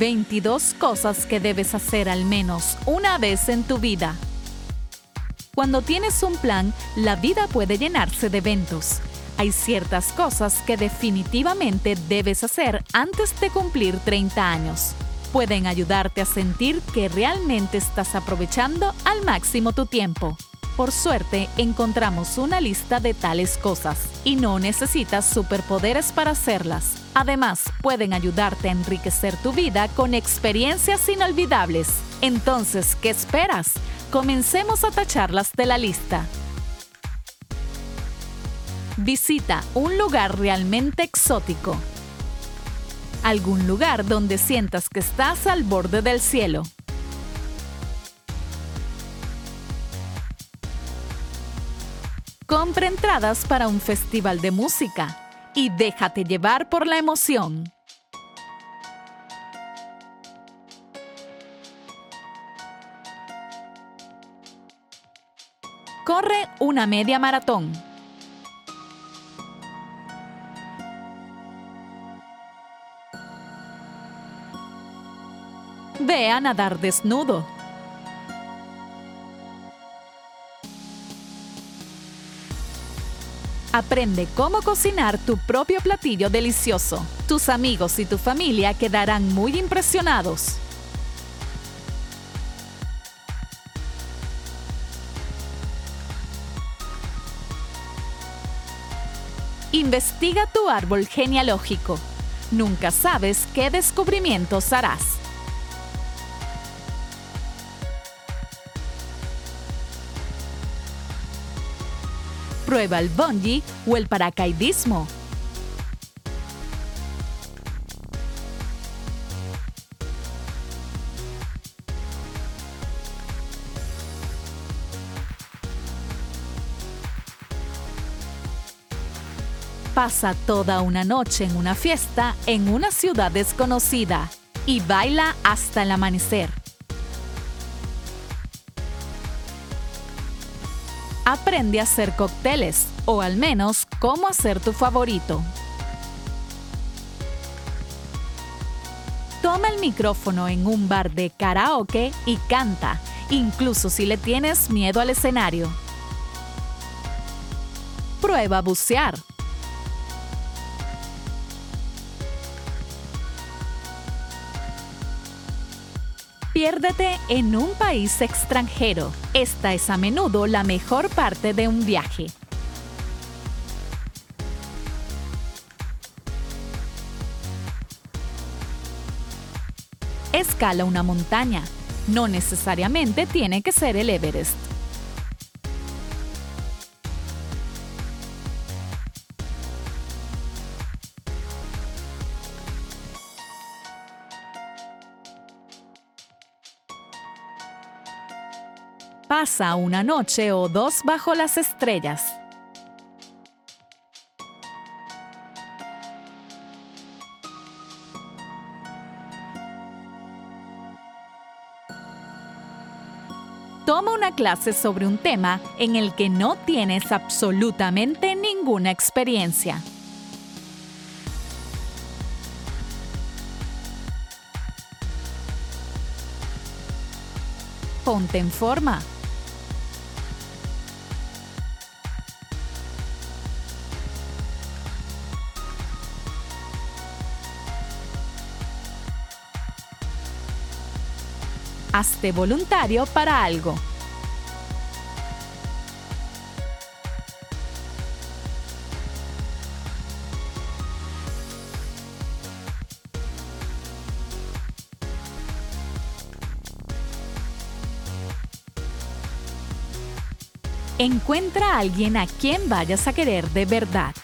22 cosas que debes hacer al menos una vez en tu vida. Cuando tienes un plan, la vida puede llenarse de eventos. Hay ciertas cosas que definitivamente debes hacer antes de cumplir 30 años. Pueden ayudarte a sentir que realmente estás aprovechando al máximo tu tiempo. Por suerte, encontramos una lista de tales cosas y no necesitas superpoderes para hacerlas. Además, pueden ayudarte a enriquecer tu vida con experiencias inolvidables. Entonces, ¿qué esperas? Comencemos a tacharlas de la lista. Visita un lugar realmente exótico. Algún lugar donde sientas que estás al borde del cielo. Compra entradas para un festival de música y déjate llevar por la emoción. Corre una media maratón. Ve a nadar desnudo. Aprende cómo cocinar tu propio platillo delicioso. Tus amigos y tu familia quedarán muy impresionados. Investiga tu árbol genealógico. Nunca sabes qué descubrimientos harás. Prueba el bungee o el paracaidismo. Pasa toda una noche en una fiesta en una ciudad desconocida y baila hasta el amanecer. Aprende a hacer cócteles o al menos cómo hacer tu favorito. Toma el micrófono en un bar de karaoke y canta, incluso si le tienes miedo al escenario. Prueba bucear Piérdete en un país extranjero. Esta es a menudo la mejor parte de un viaje. Escala una montaña. No necesariamente tiene que ser el Everest. Pasa una noche o dos bajo las estrellas. Toma una clase sobre un tema en el que no tienes absolutamente ninguna experiencia. Ponte en forma. Hazte voluntario para algo. Encuentra a alguien a quien vayas a querer de verdad.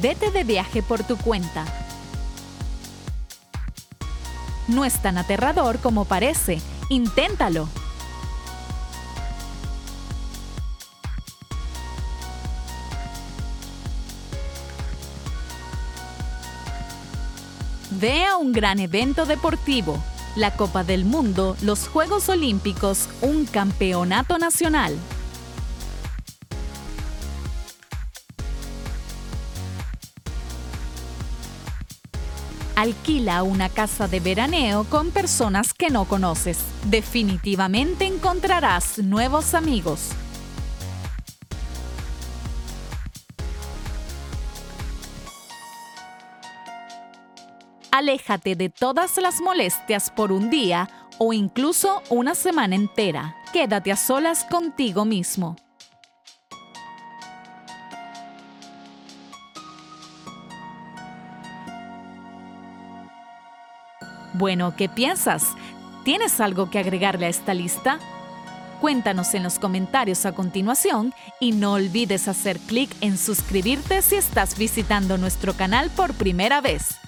Vete de viaje por tu cuenta. No es tan aterrador como parece. Inténtalo. Ve a un gran evento deportivo, la Copa del Mundo, los Juegos Olímpicos, un campeonato nacional. Alquila una casa de veraneo con personas que no conoces. Definitivamente encontrarás nuevos amigos. Aléjate de todas las molestias por un día o incluso una semana entera. Quédate a solas contigo mismo. Bueno, ¿qué piensas? ¿Tienes algo que agregarle a esta lista? Cuéntanos en los comentarios a continuación y no olvides hacer clic en suscribirte si estás visitando nuestro canal por primera vez.